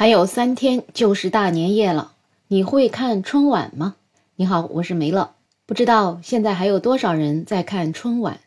还有三天就是大年夜了，你会看春晚吗？你好，我是梅乐。不知道现在还有多少人在看春晚，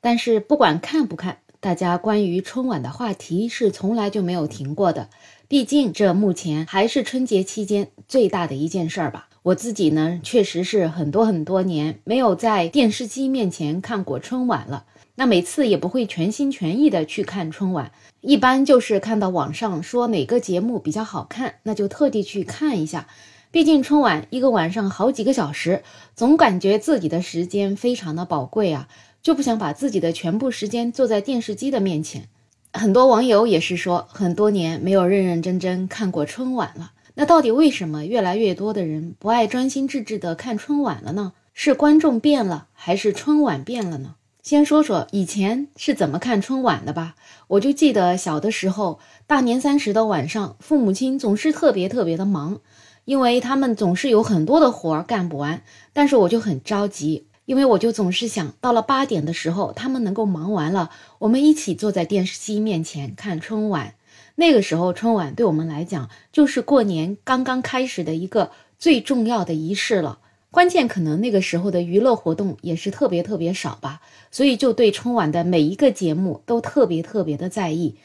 但是不管看不看，大家关于春晚的话题是从来就没有停过的。毕竟这目前还是春节期间最大的一件事儿吧。我自己呢，确实是很多很多年没有在电视机面前看过春晚了。那每次也不会全心全意的去看春晚，一般就是看到网上说哪个节目比较好看，那就特地去看一下。毕竟春晚一个晚上好几个小时，总感觉自己的时间非常的宝贵啊，就不想把自己的全部时间坐在电视机的面前。很多网友也是说，很多年没有认认真真看过春晚了。那到底为什么越来越多的人不爱专心致志的看春晚了呢？是观众变了，还是春晚变了呢？先说说以前是怎么看春晚的吧。我就记得小的时候，大年三十的晚上，父母亲总是特别特别的忙，因为他们总是有很多的活儿干不完。但是我就很着急，因为我就总是想到了八点的时候，他们能够忙完了，我们一起坐在电视机面前看春晚。那个时候，春晚对我们来讲就是过年刚刚开始的一个最重要的仪式了。关键可能那个时候的娱乐活动也是特别特别少吧，所以就对春晚的每一个节目都特别特别的在意，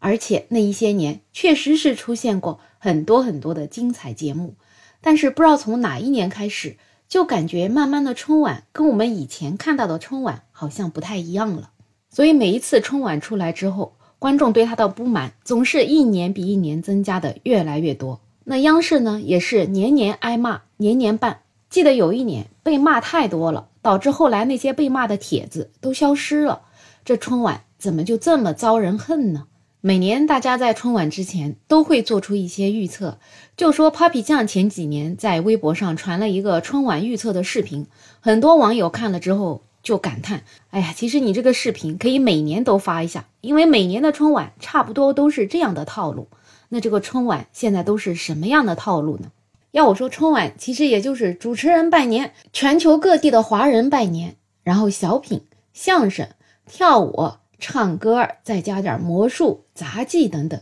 而且那一些年确实是出现过很多很多的精彩节目，但是不知道从哪一年开始，就感觉慢慢的春晚跟我们以前看到的春晚好像不太一样了，所以每一次春晚出来之后，观众对他的不满总是一年比一年增加的越来越多，那央视呢也是年年挨骂，年年办。记得有一年被骂太多了，导致后来那些被骂的帖子都消失了。这春晚怎么就这么遭人恨呢？每年大家在春晚之前都会做出一些预测，就说 Papi 酱前几年在微博上传了一个春晚预测的视频，很多网友看了之后就感叹：“哎呀，其实你这个视频可以每年都发一下，因为每年的春晚差不多都是这样的套路。那这个春晚现在都是什么样的套路呢？”要我说，春晚其实也就是主持人拜年，全球各地的华人拜年，然后小品、相声、跳舞、唱歌，再加点魔术、杂技等等。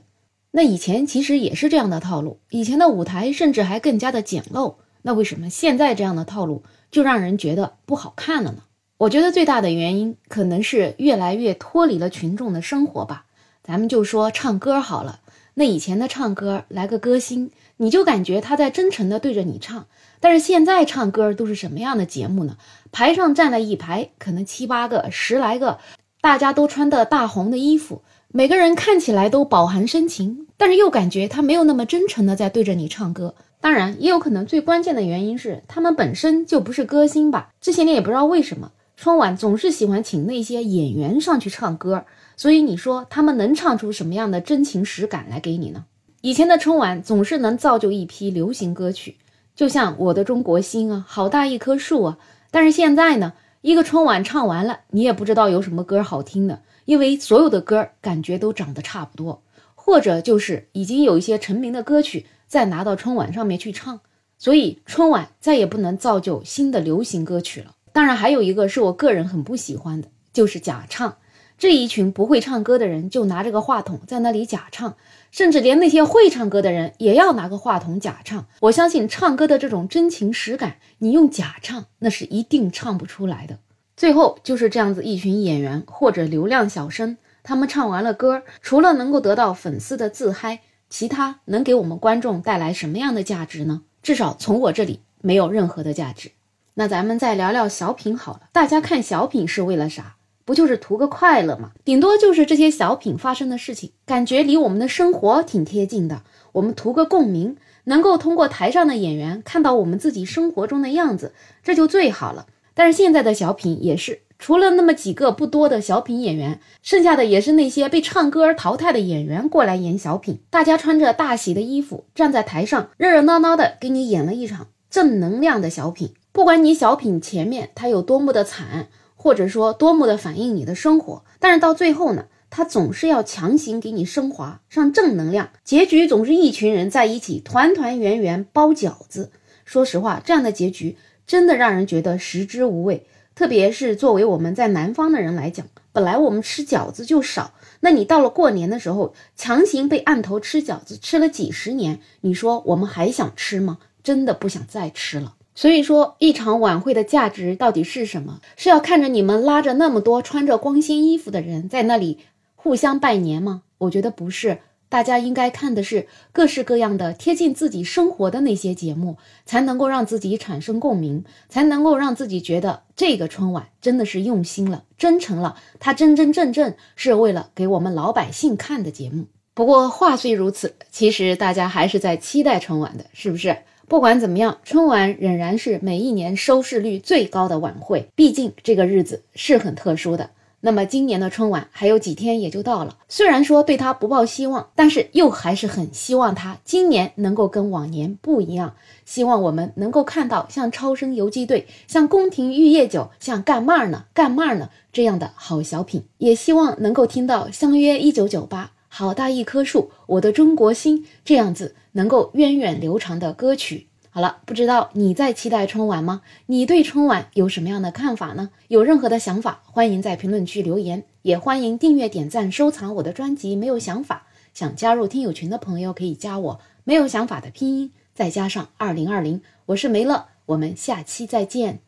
那以前其实也是这样的套路，以前的舞台甚至还更加的简陋。那为什么现在这样的套路就让人觉得不好看了呢？我觉得最大的原因可能是越来越脱离了群众的生活吧。咱们就说唱歌好了。那以前的唱歌来个歌星，你就感觉他在真诚的对着你唱。但是现在唱歌都是什么样的节目呢？台上站了一排，可能七八个、十来个，大家都穿的大红的衣服，每个人看起来都饱含深情，但是又感觉他没有那么真诚的在对着你唱歌。当然，也有可能最关键的原因是他们本身就不是歌星吧。这些年也不知道为什么，春晚总是喜欢请那些演员上去唱歌。所以你说他们能唱出什么样的真情实感来给你呢？以前的春晚总是能造就一批流行歌曲，就像《我的中国心》啊，好大一棵树啊。但是现在呢，一个春晚唱完了，你也不知道有什么歌好听的，因为所有的歌感觉都长得差不多，或者就是已经有一些成名的歌曲再拿到春晚上面去唱，所以春晚再也不能造就新的流行歌曲了。当然，还有一个是我个人很不喜欢的，就是假唱。这一群不会唱歌的人就拿着个话筒在那里假唱，甚至连那些会唱歌的人也要拿个话筒假唱。我相信唱歌的这种真情实感，你用假唱那是一定唱不出来的。最后就是这样子一群演员或者流量小生，他们唱完了歌，除了能够得到粉丝的自嗨，其他能给我们观众带来什么样的价值呢？至少从我这里没有任何的价值。那咱们再聊聊小品好了，大家看小品是为了啥？不就是图个快乐吗？顶多就是这些小品发生的事情，感觉离我们的生活挺贴近的。我们图个共鸣，能够通过台上的演员看到我们自己生活中的样子，这就最好了。但是现在的小品也是，除了那么几个不多的小品演员，剩下的也是那些被唱歌而淘汰的演员过来演小品。大家穿着大喜的衣服站在台上，热热闹闹的给你演了一场正能量的小品。不管你小品前面他有多么的惨。或者说多么的反映你的生活，但是到最后呢，他总是要强行给你升华上正能量，结局总是一群人在一起团团圆圆包饺子。说实话，这样的结局真的让人觉得食之无味。特别是作为我们在南方的人来讲，本来我们吃饺子就少，那你到了过年的时候，强行被按头吃饺子，吃了几十年，你说我们还想吃吗？真的不想再吃了。所以说，一场晚会的价值到底是什么？是要看着你们拉着那么多穿着光鲜衣服的人在那里互相拜年吗？我觉得不是。大家应该看的是各式各样的贴近自己生活的那些节目，才能够让自己产生共鸣，才能够让自己觉得这个春晚真的是用心了、真诚了，它真真正正是为了给我们老百姓看的节目。不过话虽如此，其实大家还是在期待春晚的，是不是？不管怎么样，春晚仍然是每一年收视率最高的晚会，毕竟这个日子是很特殊的。那么今年的春晚还有几天也就到了，虽然说对他不抱希望，但是又还是很希望他今年能够跟往年不一样。希望我们能够看到像超生游击队、像宫廷玉液酒、像干嘛呢、干嘛呢这样的好小品，也希望能够听到相约一九九八、好大一棵树、我的中国心这样子能够源远流长的歌曲。好了，不知道你在期待春晚吗？你对春晚有什么样的看法呢？有任何的想法，欢迎在评论区留言，也欢迎订阅、点赞、收藏我的专辑。没有想法，想加入听友群的朋友可以加我，没有想法的拼音再加上二零二零，我是梅乐，我们下期再见。